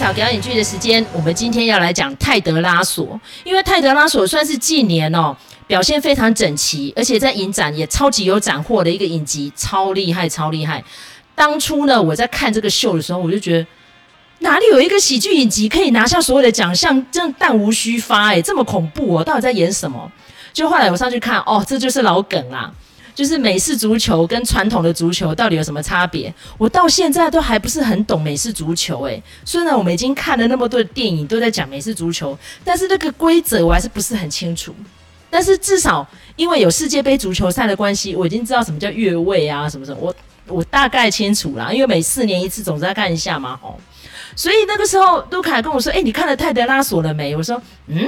麦草表演剧的时间，我们今天要来讲泰德拉索，因为泰德拉索算是近年哦表现非常整齐，而且在影展也超级有斩获的一个影集，超厉害，超厉害。当初呢，我在看这个秀的时候，我就觉得哪里有一个喜剧影集可以拿下所有的奖项，真的弹无虚发哎，这么恐怖哦，到底在演什么？就后来我上去看，哦，这就是老梗啦。就是美式足球跟传统的足球到底有什么差别？我到现在都还不是很懂美式足球诶，虽然我们已经看了那么多的电影都在讲美式足球，但是那个规则我还是不是很清楚。但是至少因为有世界杯足球赛的关系，我已经知道什么叫越位啊，什么什么，我我大概清楚啦。因为每四年一次，总是要看一下嘛，吼。所以那个时候，卢卡跟我说：“诶，你看了泰德拉索了没？”我说：“嗯，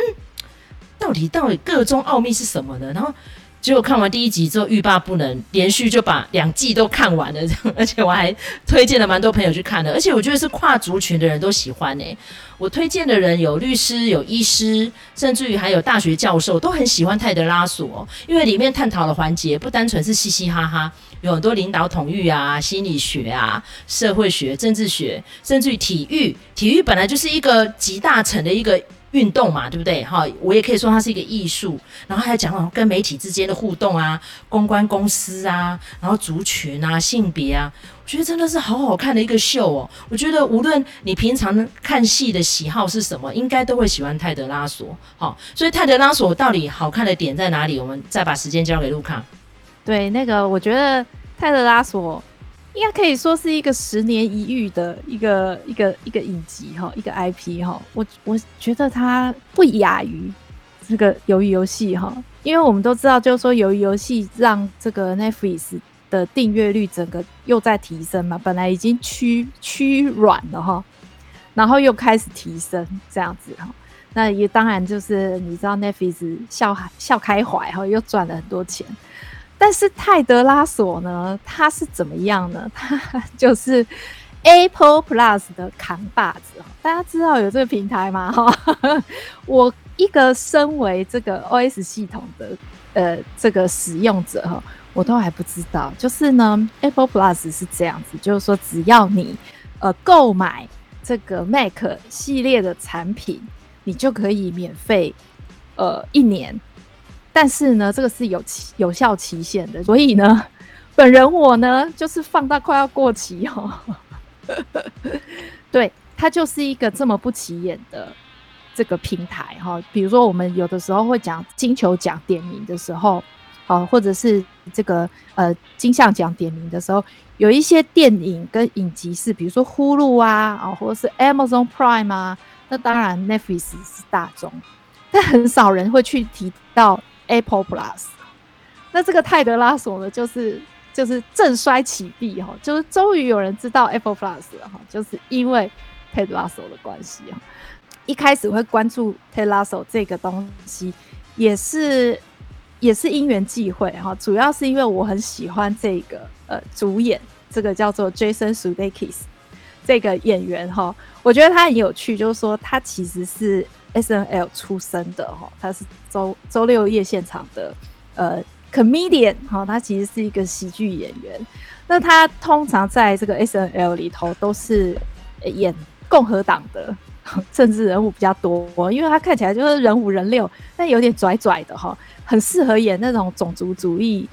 到底到底个中奥秘是什么呢？”然后。结果看完第一集之后欲罢不能，连续就把两季都看完了，而且我还推荐了蛮多朋友去看的，而且我觉得是跨族群的人都喜欢诶、我推荐的人有律师、有医师，甚至于还有大学教授，都很喜欢泰德拉索，因为里面探讨的环节不单纯是嘻嘻哈哈，有很多领导统御啊、心理学啊、社会学、政治学，甚至于体育。体育本来就是一个集大成的一个。运动嘛，对不对？哈，我也可以说它是一个艺术。然后还讲跟媒体之间的互动啊，公关公司啊，然后族群啊，性别啊，我觉得真的是好好看的一个秀哦。我觉得无论你平常看戏的喜好是什么，应该都会喜欢泰德拉索。好，所以泰德拉索到底好看的点在哪里？我们再把时间交给路卡。对，那个我觉得泰德拉索。应该可以说是一个十年一遇的一个一个一个影集哈，一个 IP 哈。我我觉得它不亚于这个鱿鱼游戏哈，因为我们都知道，就是说鱿鱼游戏让这个 Netflix 的订阅率整个又在提升嘛，本来已经趋趋软了哈，然后又开始提升这样子哈。那也当然就是你知道 Netflix 笑笑开怀哈，又赚了很多钱。但是泰德拉索呢，他是怎么样呢？他就是 Apple Plus 的扛把子。大家知道有这个平台吗？哈，我一个身为这个 OS 系统的呃这个使用者哈，我都还不知道。就是呢，Apple Plus 是这样子，就是说只要你呃购买这个 Mac 系列的产品，你就可以免费呃一年。但是呢，这个是有期有效期限的，所以呢，本人我呢就是放到快要过期哦。对，它就是一个这么不起眼的这个平台哈。比如说，我们有的时候会讲金球奖点名的时候，哦，或者是这个呃金像奖点名的时候，有一些电影跟影集是，比如说 Hulu 啊，啊，或者是 Amazon Prime 啊，那当然 Netflix 是大众，但很少人会去提到。Apple Plus，那这个泰德拉索呢，就是就是正衰起弊哈，就是终于有人知道 Apple Plus 了哈，就是因为泰德拉索的关系哈。一开始会关注泰德拉索这个东西，也是也是因缘际会哈，主要是因为我很喜欢这个呃主演，这个叫做 Jason Sudeikis 这个演员哈，我觉得他很有趣，就是说他其实是。SNL 出身的哈，他是周周六夜现场的呃 comedian 哈，他其实是一个喜剧演员。那他通常在这个 SNL 里头都是演共和党的 政治人物比较多，因为他看起来就是人五人六，但有点拽拽的哈，很适合演那种种族主义，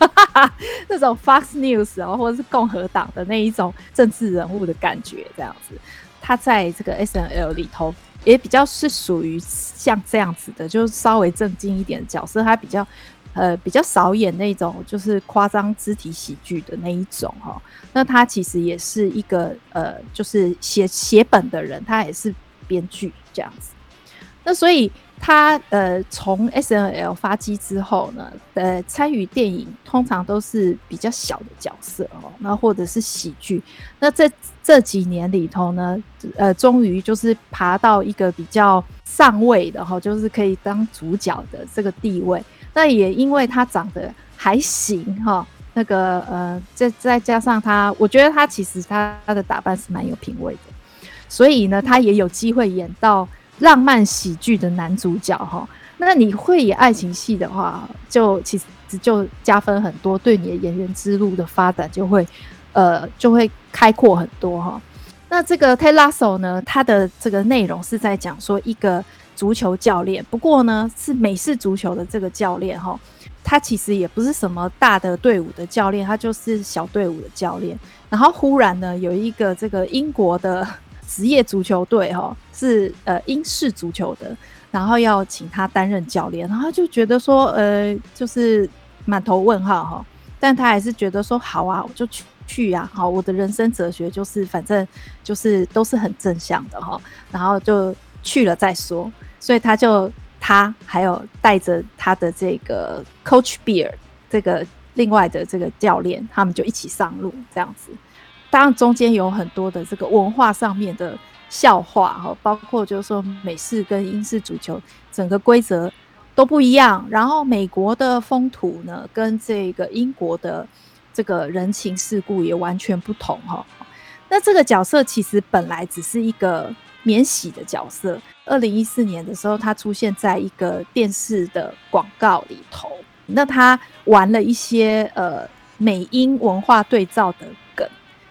那种 Fox News 啊，或者是共和党的那一种政治人物的感觉这样子。他在这个 SNL 里头。也比较是属于像这样子的，就是稍微正经一点的角色，他比较呃比较少演那种就是夸张肢体喜剧的那一种哈。那他其实也是一个呃就是写写本的人，他也是编剧这样子。那所以。他呃，从 SNL 发迹之后呢，呃，参与电影通常都是比较小的角色哦，那或者是喜剧。那这这几年里头呢，呃，终于就是爬到一个比较上位的哈，就是可以当主角的这个地位。那也因为他长得还行哈，那个呃，再再加上他，我觉得他其实他他的打扮是蛮有品味的，所以呢，他也有机会演到。浪漫喜剧的男主角哈，那你会演爱情戏的话，就其实就加分很多，对你的演员之路的发展就会，呃，就会开阔很多哈。那这个 Ted Lasso 呢，它的这个内容是在讲说一个足球教练，不过呢是美式足球的这个教练哈，他其实也不是什么大的队伍的教练，他就是小队伍的教练。然后忽然呢，有一个这个英国的职业足球队哈，是呃英式足球的，然后要请他担任教练，然后就觉得说呃就是满头问号哈，但他还是觉得说好啊，我就去。去呀，好，我的人生哲学就是，反正就是都是很正向的哈，然后就去了再说，所以他就他还有带着他的这个 Coach Beer 这个另外的这个教练，他们就一起上路这样子。当然中间有很多的这个文化上面的笑话哈，包括就是说美式跟英式足球整个规则都不一样，然后美国的风土呢跟这个英国的。这个人情世故也完全不同哈。那这个角色其实本来只是一个免洗的角色。二零一四年的时候，他出现在一个电视的广告里头。那他玩了一些呃美英文化对照的梗。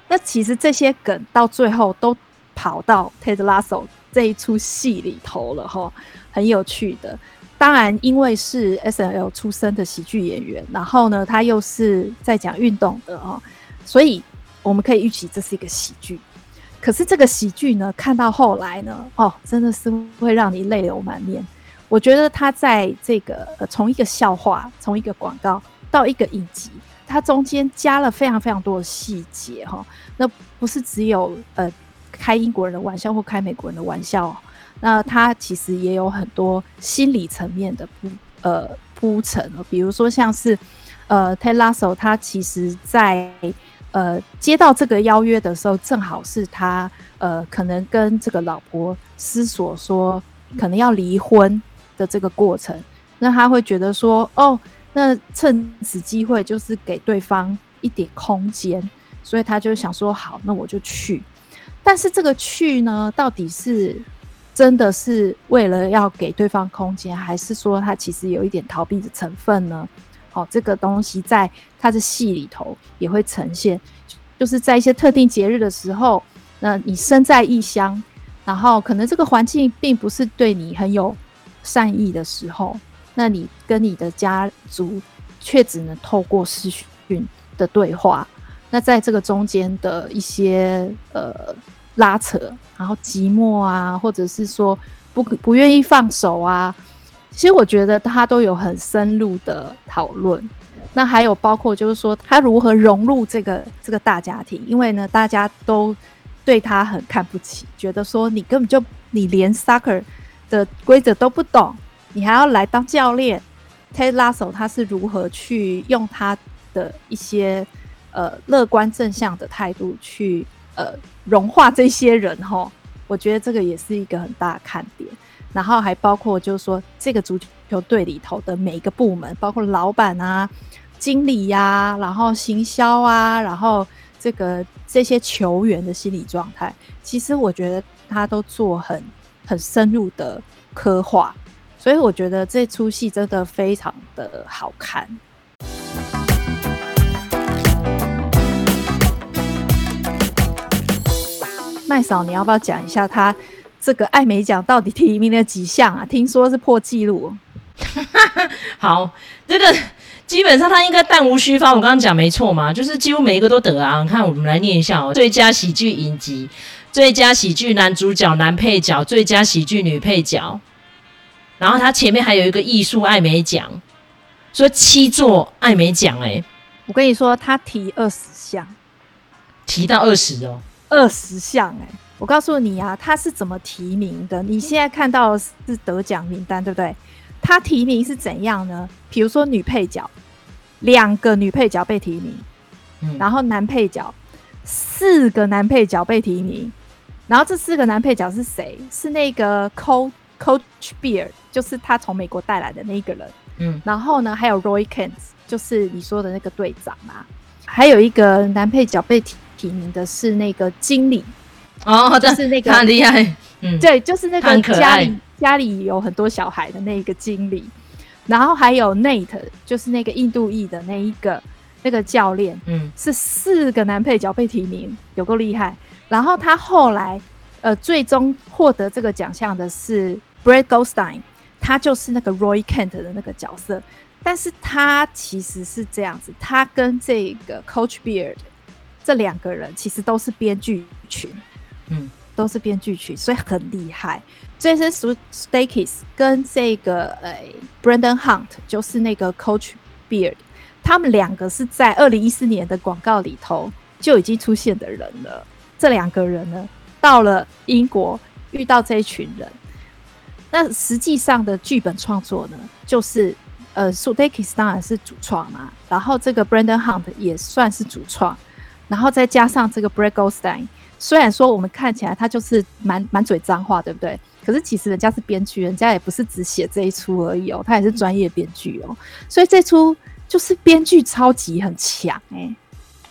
那其实这些梗到最后都跑到 Ted Lasso 这一出戏里头了哈，很有趣的。当然，因为是 SNL 出身的喜剧演员，然后呢，他又是在讲运动的哦，所以我们可以预期这是一个喜剧。可是这个喜剧呢，看到后来呢，哦，真的是会让你泪流满面。我觉得他在这个，从一个笑话，从一个广告到一个影集，它中间加了非常非常多的细节哈。那不是只有呃开英国人的玩笑或开美国人的玩笑。那他其实也有很多心理层面的铺呃铺陈，比如说像是呃 Ted Lasso 他其实在呃接到这个邀约的时候，正好是他呃可能跟这个老婆思索说可能要离婚的这个过程，那他会觉得说哦，那趁此机会就是给对方一点空间，所以他就想说好，那我就去。但是这个去呢，到底是？真的是为了要给对方空间，还是说他其实有一点逃避的成分呢？好、这个东西在他的戏里头也会呈现，就是在一些特定节日的时候，那你身在异乡，然后可能这个环境并不是对你很有善意的时候，那你跟你的家族却只能透过视讯的对话，那在这个中间的一些呃。拉扯，然后寂寞啊，或者是说不不愿意放手啊，其实我觉得他都有很深入的讨论。那还有包括就是说他如何融入这个这个大家庭，因为呢大家都对他很看不起，觉得说你根本就你连 soccer 的规则都不懂，你还要来当教练。Ted Lasso 他是如何去用他的一些呃乐观正向的态度去。呃，融化这些人哈，我觉得这个也是一个很大的看点。然后还包括就是说，这个足球队里头的每一个部门，包括老板啊、经理呀、然后行销啊，然后这个这些球员的心理状态，其实我觉得他都做很很深入的刻画。所以我觉得这出戏真的非常的好看。麦嫂，你要不要讲一下他这个艾美奖到底提名了几项啊？听说是破纪录。好，这个基本上他应该弹无虚发。我刚刚讲没错嘛，就是几乎每一个都得啊。你看，我们来念一下哦：最佳喜剧影集、最佳喜剧男主角、男配角、最佳喜剧女配角。然后他前面还有一个艺术艾美奖，说七座艾美奖。哎，我跟你说，他提二十项，提到二十哦。二十项哎，我告诉你啊，他是怎么提名的？你现在看到的是得奖名单，对不对？他提名是怎样呢？比如说女配角，两个女配角被提名，嗯，然后男配角四个男配角被提名，然后这四个男配角是谁？是那个 Coach Coach Beard，就是他从美国带来的那一个人，嗯，然后呢，还有 Roy Kent，就是你说的那个队长嘛，还有一个男配角被提。提名的是那个经理。哦，就是那个很厉害，嗯，对，就是那个家里家里有很多小孩的那个经理，然后还有 Nate，就是那个印度裔的那一个，那个教练，嗯，是四个男配角被提名，有够厉害。然后他后来，呃，最终获得这个奖项的是 Brett Goldstein，他就是那个 Roy Kent 的那个角色。但是他其实是这样子，他跟这个 Coach Beard 这两个人其实都是编剧群，嗯，都是编剧群，所以很厉害。Jason Sudeikis 跟这个呃 Brendan Hunt 就是那个 Coach Beard，他们两个是在二零一四年的广告里头就已经出现的人了。这两个人呢，到了英国遇到这一群人，那实际上的剧本创作呢，就是。呃，Sudeikis 当然是主创嘛，然后这个 Brendan Hunt 也算是主创，然后再加上这个 Brett Goldstein，虽然说我们看起来他就是满满嘴脏话，对不对？可是其实人家是编剧，人家也不是只写这一出而已哦，他也是专业编剧哦，所以这出就是编剧超级很强哎、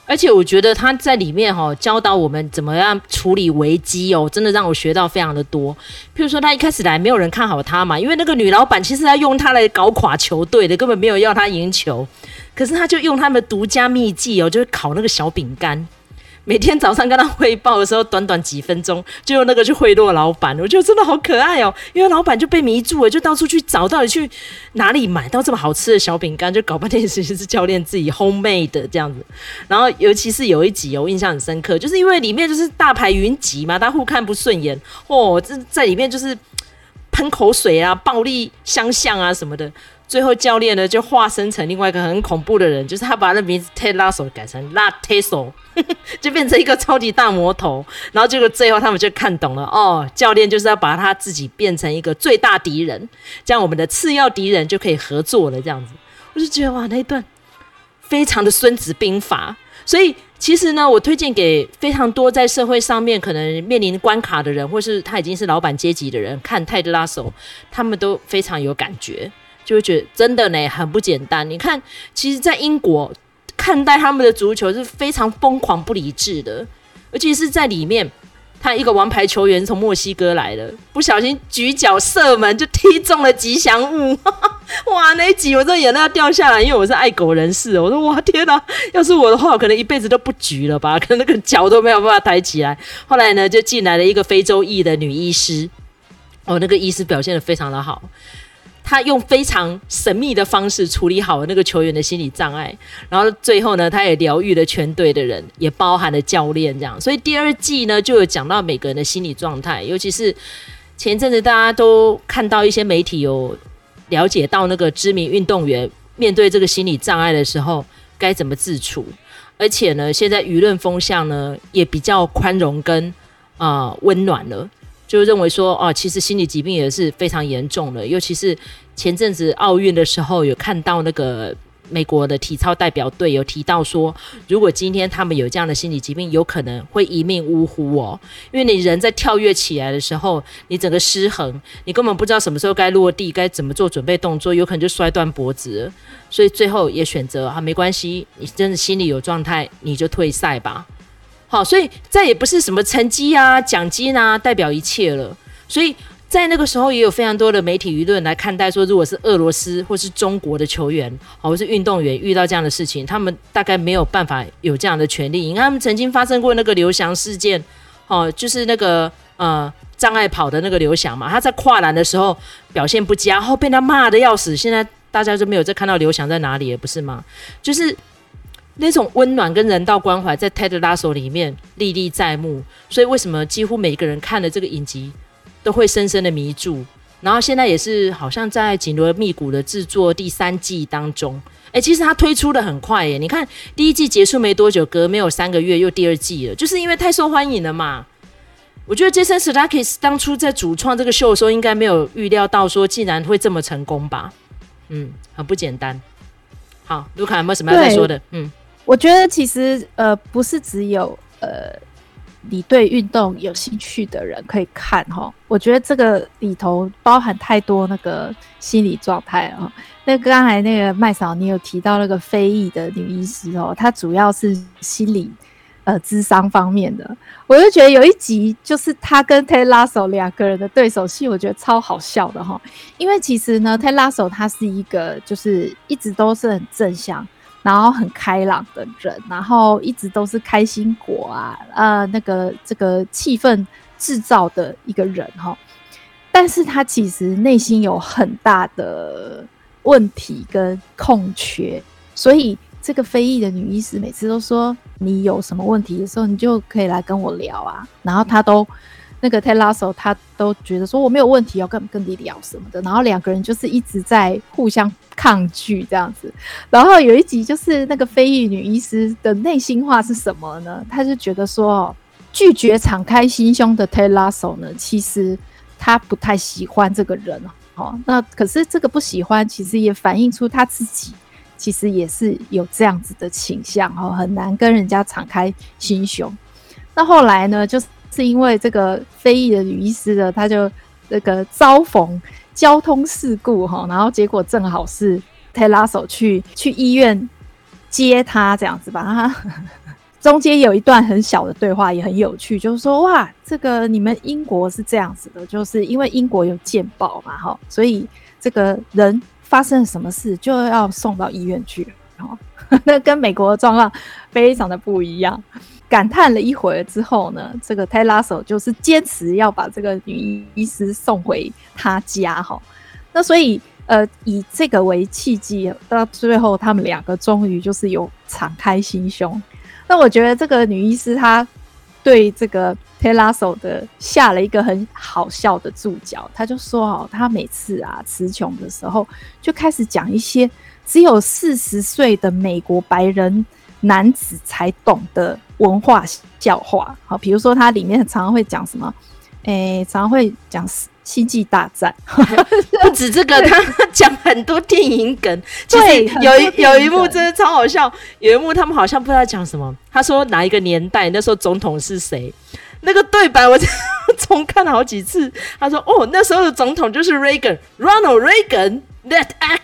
而且我觉得他在里面哈、哦、教导我们怎么样处理危机哦，真的让我学到非常的多。譬如说他一开始来没有人看好他嘛，因为那个女老板其实要用他来搞垮球队的，根本没有要他赢球。可是他就用他们独家秘技哦，就是烤那个小饼干。每天早上跟他汇报的时候，短短几分钟就用那个去贿赂老板，我觉得真的好可爱哦。因为老板就被迷住了，就到处去找，到底去哪里买到这么好吃的小饼干，就搞半天其实 是教练自己 homemade 的这样子。然后尤其是有一集，我印象很深刻，就是因为里面就是大牌云集嘛，他互看不顺眼哦，这在里面就是喷口水啊、暴力相向啊什么的。最后教练呢就化身成另外一个很恐怖的人，就是他把那名字 Ted Lasso 改成 Lasso，就变成一个超级大魔头。然后结果最后他们就看懂了，哦，教练就是要把他自己变成一个最大敌人，这样我们的次要敌人就可以合作了。这样子，我就觉得哇，那一段非常的孙子兵法。所以其实呢，我推荐给非常多在社会上面可能面临关卡的人，或是他已经是老板阶级的人，看 Ted Lasso，他们都非常有感觉。就会觉得真的呢，很不简单。你看，其实，在英国看待他们的足球是非常疯狂、不理智的，尤其是在里面，他一个王牌球员从墨西哥来的，不小心举脚射门就踢中了吉祥物，哇！那一集我这眼泪要掉下来，因为我是爱狗人士，我说哇天哪，要是我的话，我可能一辈子都不举了吧，可能那个脚都没有办法抬起来。后来呢，就进来了一个非洲裔的女医师，哦，那个医师表现得非常的好。他用非常神秘的方式处理好了那个球员的心理障碍，然后最后呢，他也疗愈了全队的人，也包含了教练这样。所以第二季呢，就有讲到每个人的心理状态，尤其是前阵子大家都看到一些媒体有了解到那个知名运动员面对这个心理障碍的时候该怎么自处，而且呢，现在舆论风向呢也比较宽容跟啊温暖了。就认为说，哦，其实心理疾病也是非常严重的，尤其是前阵子奥运的时候，有看到那个美国的体操代表队有提到说，如果今天他们有这样的心理疾病，有可能会一命呜呼哦，因为你人在跳跃起来的时候，你整个失衡，你根本不知道什么时候该落地，该怎么做准备动作，有可能就摔断脖子，所以最后也选择啊，没关系，你真的心里有状态，你就退赛吧。好，所以再也不是什么成绩啊、奖金啊代表一切了。所以在那个时候，也有非常多的媒体舆论来看待说，如果是俄罗斯或是中国的球员，或是运动员遇到这样的事情，他们大概没有办法有这样的权利。你看，他们曾经发生过那个刘翔事件，哦，就是那个呃障碍跑的那个刘翔嘛，他在跨栏的时候表现不佳，后被他骂得要死。现在大家就没有再看到刘翔在哪里了，不是吗？就是。那种温暖跟人道关怀在 Ted Lasso 里面历历在目，所以为什么几乎每一个人看了这个影集都会深深的迷住？然后现在也是好像在紧锣密鼓的制作第三季当中。哎，其实它推出的很快耶！你看第一季结束没多久，隔没有三个月又第二季了，就是因为太受欢迎了嘛。我觉得 Jason Sudeikis 当初在主创这个秀的时候，应该没有预料到说竟然会这么成功吧？嗯，很不简单。好，卢卡有没有什么要再说的？嗯。我觉得其实呃不是只有呃你对运动有兴趣的人可以看哈，我觉得这个里头包含太多那个心理状态啊。那刚才那个麦嫂你有提到那个非裔的女医师哦，她主要是心理呃智商方面的。我就觉得有一集就是她跟 Ted Lasso 两个人的对手戏，我觉得超好笑的哈。因为其实呢，Ted Lasso 他是一个就是一直都是很正向。然后很开朗的人，然后一直都是开心果啊，呃，那个这个气氛制造的一个人哈。但是他其实内心有很大的问题跟空缺，所以这个非裔的女医师每次都说，你有什么问题的时候，你就可以来跟我聊啊。然后他都那个 Ted Lasso，他都觉得说我没有问题要跟跟你聊什么的。然后两个人就是一直在互相抗拒这样子。然后有一集就是那个非裔女医师的内心话是什么呢？她就觉得说，拒绝敞开心胸的 Ted Lasso 呢，其实。他不太喜欢这个人哦，那可是这个不喜欢，其实也反映出他自己其实也是有这样子的倾向哦，很难跟人家敞开心胸。那后来呢，就是是因为这个非裔的女医师呢，她就那个遭逢交通事故哈，然后结果正好是 Ted Lasso 去去医院接她这样子吧，中间有一段很小的对话，也很有趣，就是说，哇，这个你们英国是这样子的，就是因为英国有健保嘛，哈，所以这个人发生了什么事就要送到医院去，哈，那跟美国的状况非常的不一样。感叹了一会儿之后呢，这个 Ted Lasso 就是坚持要把这个女医医师送回他家，哈，那所以呃，以这个为契机，到最后他们两个终于就是有敞开心胸。那我觉得这个女医师她对这个 Ted Lasso 的下了一个很好笑的注脚，她就说哦，她每次啊词穷的时候，就开始讲一些只有四十岁的美国白人男子才懂的文化笑话。好，比如说它里面常常会讲什么，诶，常常会讲。星际大战 不止这个，他讲很多电影梗。其实有一有一幕真的超好笑，有一幕他们好像不知道讲什么。他说哪一个年代那时候总统是谁？那个对白我 重看了好几次。他说哦，那时候的总统就是 Reagan，Ronald Reagan，that actor。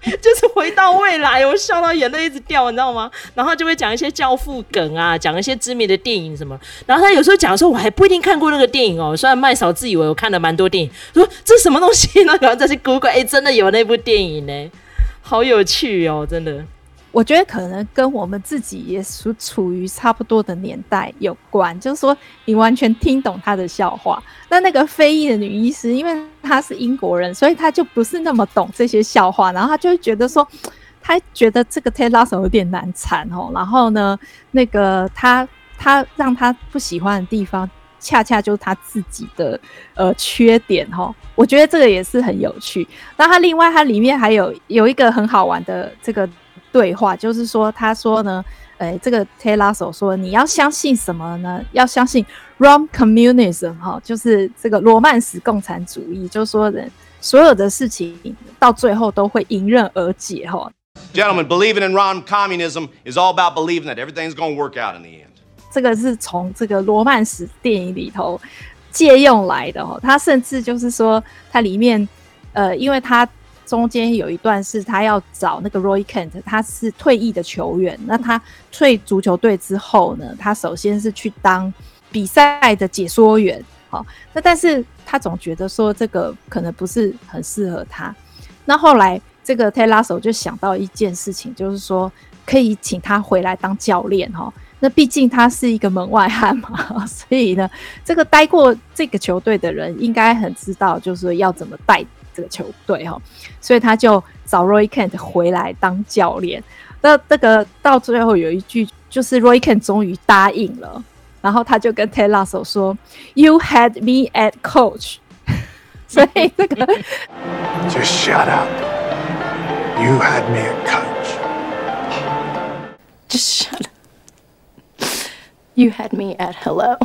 就是回到未来，我笑到眼泪一直掉，你知道吗？然后就会讲一些教父梗啊，讲一些知名的电影什么。然后他有时候讲的时候，我还不一定看过那个电影哦。虽然麦嫂自以为我看了蛮多电影，说这什么东西呢？然后再去 Google，哎，真的有那部电影呢，好有趣哦，真的。我觉得可能跟我们自己也处处于差不多的年代有关，就是说你完全听懂他的笑话。那那个非裔的女医师，因为她是英国人，所以她就不是那么懂这些笑话，然后她就会觉得说，她觉得这个 Ted Lasso 有点难缠哦。然后呢，那个她她让她不喜欢的地方，恰恰就是她自己的呃缺点哈。我觉得这个也是很有趣。那它另外它里面还有有一个很好玩的这个。对话就是说，他说呢，诶，这个 Ted Lasso 说，你要相信什么呢？要相信 Rom Communism 哈，就是这个罗曼史共产主义，就是说人所有的事情到最后都会迎刃而解哈。Gentlemen, believing in Rom Communism is all about believing that everything's going to work out in the end。这个是从这个罗曼史电影里头借用来的哈，他甚至就是说，它里面呃，因为他。中间有一段是他要找那个 Roy Kent，他是退役的球员。那他退足球队之后呢，他首先是去当比赛的解说员。好，那但是他总觉得说这个可能不是很适合他。那后来这个 Ted Lasso 就想到一件事情，就是说可以请他回来当教练哈。那毕竟他是一个门外汉嘛，所以呢，这个待过这个球队的人应该很知道，就是要怎么带。这个球队哈，所以他就找 Roy Kent 回来当教练。那这个到最后有一句，就是 Roy Kent 终于答应了，然后他就跟 Ted Lasso 说：“You had me at coach。”所以这个 Just shut up. You had me at coach. Just shut up. You had me at hello.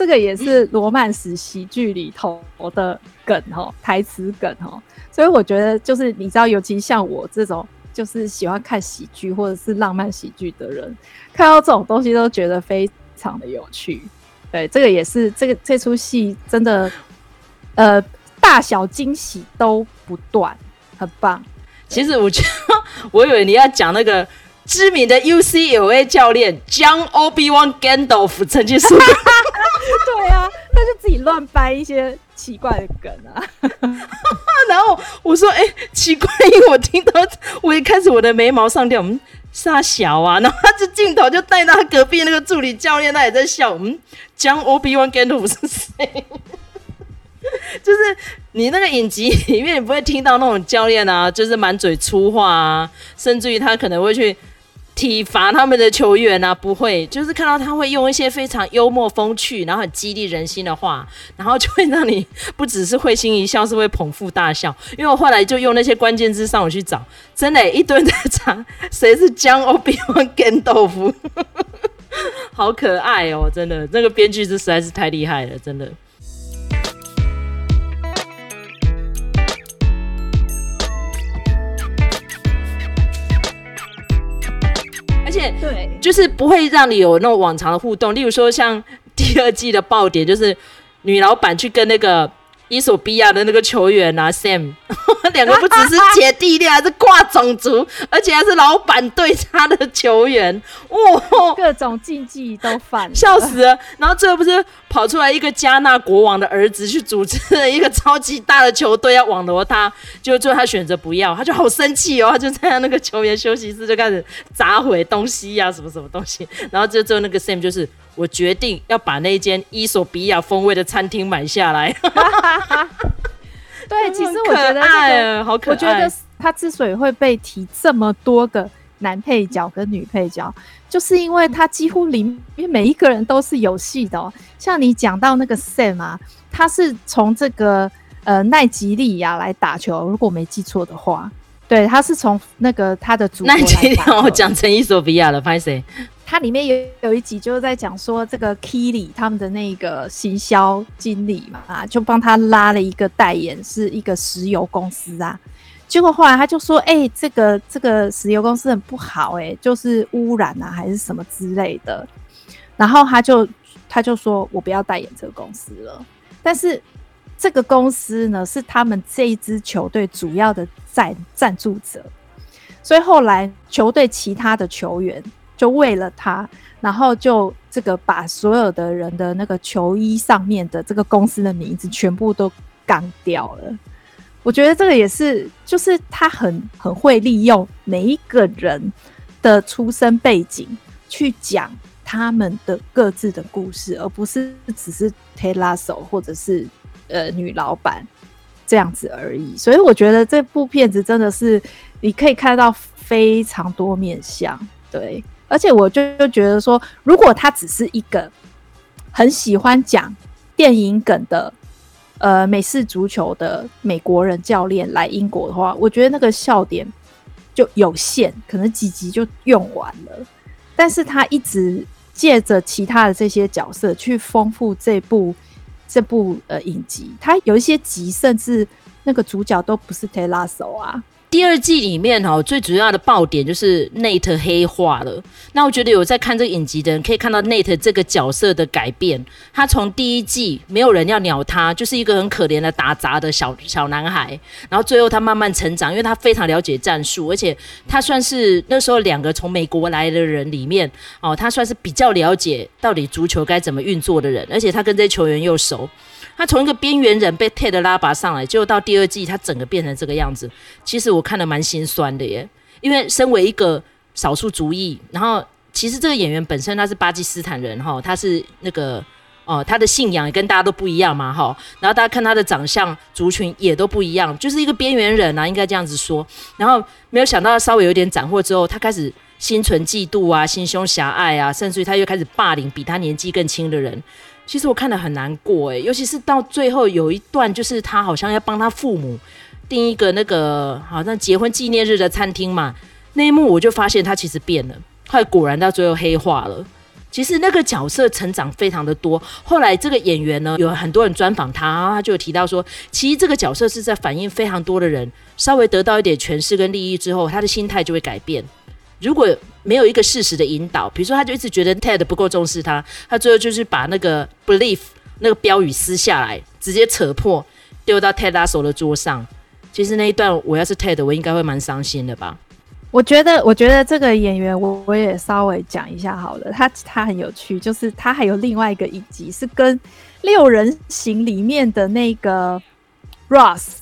这个也是罗曼史喜剧里头的梗哦，台词梗哦，所以我觉得就是你知道，尤其像我这种就是喜欢看喜剧或者是浪漫喜剧的人，看到这种东西都觉得非常的有趣。对，这个也是这个这出戏真的，呃，大小惊喜都不断，很棒。其实我觉得，我以为你要讲那个。知名的 UCLA 教练 John Obi-Wan Gandalf 曾经说：“对啊，他就自己乱掰一些奇怪的梗啊。然后我说：“哎、奇怪，因为我听到我一开始我的眉毛上吊，嗯，傻小啊。”然后他就镜头就带到他隔壁那个助理教练，他也在笑，嗯，将 Obi-Wan Gandalf 是谁？就是你那个影集里面，你不会听到那种教练啊，就是满嘴粗话啊，甚至于他可能会去。体罚他们的球员啊，不会，就是看到他会用一些非常幽默风趣，然后很激励人心的话，然后就会让你不只是会心一笑，是会捧腹大笑。因为我后来就用那些关键字上网去找，真的，一堆在查谁是江欧比旺跟豆腐，好可爱哦，真的，那个编剧是实在是太厉害了，真的。就是不会让你有那种往常的互动。例如说，像第二季的爆点，就是女老板去跟那个。伊索比亚的那个球员啊，Sam，两个不只是姐弟恋，还是跨种族，而且还是老板对他的球员，哇，各种禁忌都犯了，笑死了。然后最后不是跑出来一个加纳国王的儿子去组织了一个超级大的球队要网罗他，就最后他选择不要，他就好生气哦，他就在那个球员休息室就开始砸毁东西呀、啊，什么什么东西。然后就最后那个 Sam 就是。我决定要把那间伊索比亚风味的餐厅买下来。对，其实我觉得这个好可爱。我觉得他之所以会被提这么多个男配角跟女配角，就是因为他几乎里面每一个人都是有戏的哦。像你讲到那个 Sam 啊，他是从这个呃奈吉利亚来打球，如果没记错的话，对，他是从那个他的祖国来打球。奈及利亚，我讲成伊索比亚了，拍谁？它里面有有一集就是在讲说，这个 Keely 他们的那个行销经理嘛，就帮他拉了一个代言，是一个石油公司啊。结果后来他就说，哎、这个这个石油公司很不好、哎，就是污染啊，还是什么之类的。然后他就他就说我不要代言这个公司了。但是这个公司呢，是他们这一支球队主要的赞赞助者，所以后来球队其他的球员。就为了他，然后就这个把所有的人的那个球衣上面的这个公司的名字全部都干掉了。我觉得这个也是，就是他很很会利用每一个人的出生背景去讲他们的各自的故事，而不是只是 Ted Lasso 或者是呃女老板这样子而已。所以我觉得这部片子真的是你可以看到非常多面向，对。而且我就就觉得说，如果他只是一个很喜欢讲电影梗的呃美式足球的美国人教练来英国的话，我觉得那个笑点就有限，可能几集就用完了。但是他一直借着其他的这些角色去丰富这部这部呃影集，他有一些集甚至那个主角都不是 Ted Lasso 啊。第二季里面哈，最主要的爆点就是 Nate 黑化了。那我觉得有在看这个影集的人可以看到 Nate 这个角色的改变。他从第一季没有人要鸟他，就是一个很可怜的打杂的小小男孩。然后最后他慢慢成长，因为他非常了解战术，而且他算是那时候两个从美国来的人里面哦，他算是比较了解到底足球该怎么运作的人，而且他跟这些球员又熟。他从一个边缘人被 Ted 拉拔上来，结果到第二季他整个变成这个样子。其实我看得蛮心酸的耶，因为身为一个少数族裔，然后其实这个演员本身他是巴基斯坦人哈，他是那个哦，他的信仰也跟大家都不一样嘛哈。然后大家看他的长相，族群也都不一样，就是一个边缘人啊，应该这样子说。然后没有想到稍微有点斩获之后，他开始心存嫉妒啊，心胸狭隘啊，甚至于他又开始霸凌比他年纪更轻的人。其实我看得很难过诶，尤其是到最后有一段，就是他好像要帮他父母订一个那个好像结婚纪念日的餐厅嘛，那一幕我就发现他其实变了，后来果然到最后黑化了。其实那个角色成长非常的多，后来这个演员呢，有很多人专访他，然后他就提到说，其实这个角色是在反映非常多的人稍微得到一点权势跟利益之后，他的心态就会改变。如果没有一个事实的引导，比如说他就一直觉得 Ted 不够重视他，他最后就是把那个 belief 那个标语撕下来，直接扯破丢到 Ted Lasso 的桌上。其实那一段我要是 Ted，我应该会蛮伤心的吧。我觉得，我觉得这个演员，我我也稍微讲一下好了。他他很有趣，就是他还有另外一个影集是跟六人行里面的那个 Ross，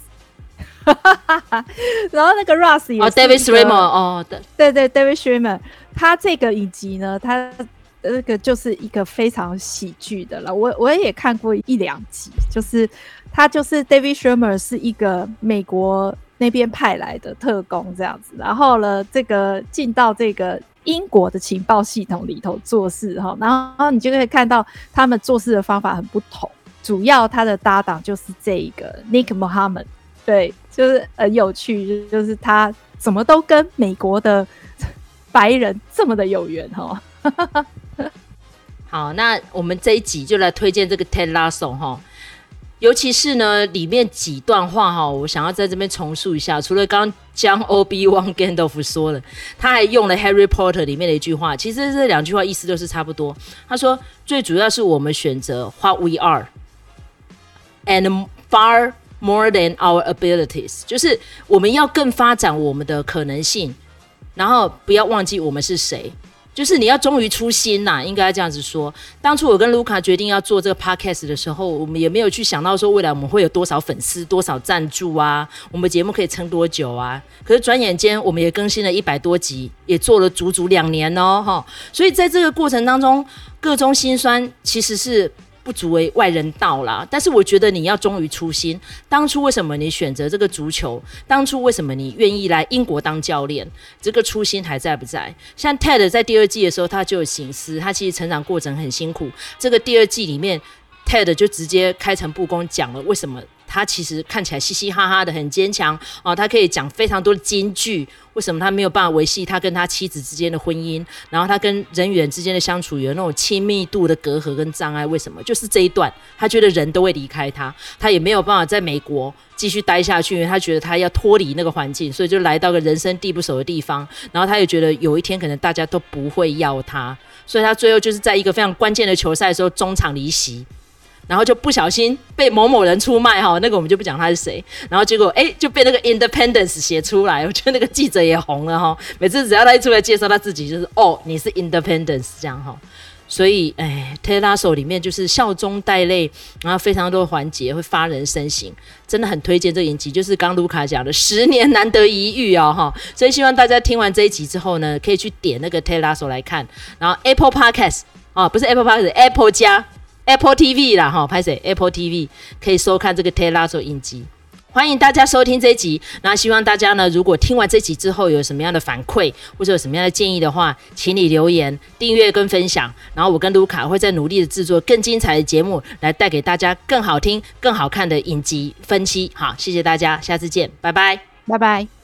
然后那个 Ross 也是、oh, David Schwimmer 哦，对对对，David Schwimmer，他这个影集呢，他这个就是一个非常喜剧的了。我我也看过一两集，就是他就是 David Schwimmer 是一个美国。那边派来的特工这样子，然后呢，这个进到这个英国的情报系统里头做事哈，然后你就可以看到他们做事的方法很不同。主要他的搭档就是这一个 Nick Mohammed，对，就是很有趣，就是他怎么都跟美国的白人这么的有缘哈。好，那我们这一集就来推荐这个 Ted Lasso 哈。尤其是呢，里面几段话哈，我想要在这边重述一下。除了刚刚将 Obi-Wan Gandalf 说了，他还用了 Harry Potter 里面的一句话。其实这两句话意思都是差不多。他说，最主要是我们选择 What we are，and far more than our abilities，就是我们要更发展我们的可能性，然后不要忘记我们是谁。就是你要忠于初心呐，应该这样子说。当初我跟卢卡决定要做这个 podcast 的时候，我们也没有去想到说未来我们会有多少粉丝、多少赞助啊，我们节目可以撑多久啊。可是转眼间，我们也更新了一百多集，也做了足足两年哦，哈。所以在这个过程当中，各种辛酸其实是。不足为外人道啦，但是我觉得你要忠于初心。当初为什么你选择这个足球？当初为什么你愿意来英国当教练？这个初心还在不在？像 Ted 在第二季的时候，他就有醒思，他其实成长过程很辛苦。这个第二季里面，Ted 就直接开诚布公讲了为什么。他其实看起来嘻嘻哈哈的，很坚强哦。他可以讲非常多的金句。为什么他没有办法维系他跟他妻子之间的婚姻？然后他跟人与人之间的相处有那种亲密度的隔阂跟障碍？为什么？就是这一段，他觉得人都会离开他，他也没有办法在美国继续待下去，因为他觉得他要脱离那个环境，所以就来到个人生地不熟的地方。然后他也觉得有一天可能大家都不会要他，所以他最后就是在一个非常关键的球赛的时候中场离席。然后就不小心被某某人出卖哈，那个我们就不讲他是谁。然后结果哎，就被那个 Independence 写出来，我觉得那个记者也红了哈。每次只要他一出来介绍他自己，就是哦，你是 Independence 这样哈。所以哎，Ted Lasso 里面就是笑中带泪，然后非常多环节会发人深省，真的很推荐这一集。就是刚卢卡讲的十年难得一遇哦哈。所以希望大家听完这一集之后呢，可以去点那个 Ted Lasso 来看。然后 Apple Podcast 啊，不是 Apple Podcast，Apple 加。Apple TV 啦，哈，拍摄 Apple TV 可以收看这个 Ted Lasso 影集，欢迎大家收听这一集。那希望大家呢，如果听完这集之后有什么样的反馈，或者有什么样的建议的话，请你留言、订阅跟分享。然后我跟卢卡会再努力的制作更精彩的节目，来带给大家更好听、更好看的影集分析。好，谢谢大家，下次见，拜拜，拜拜。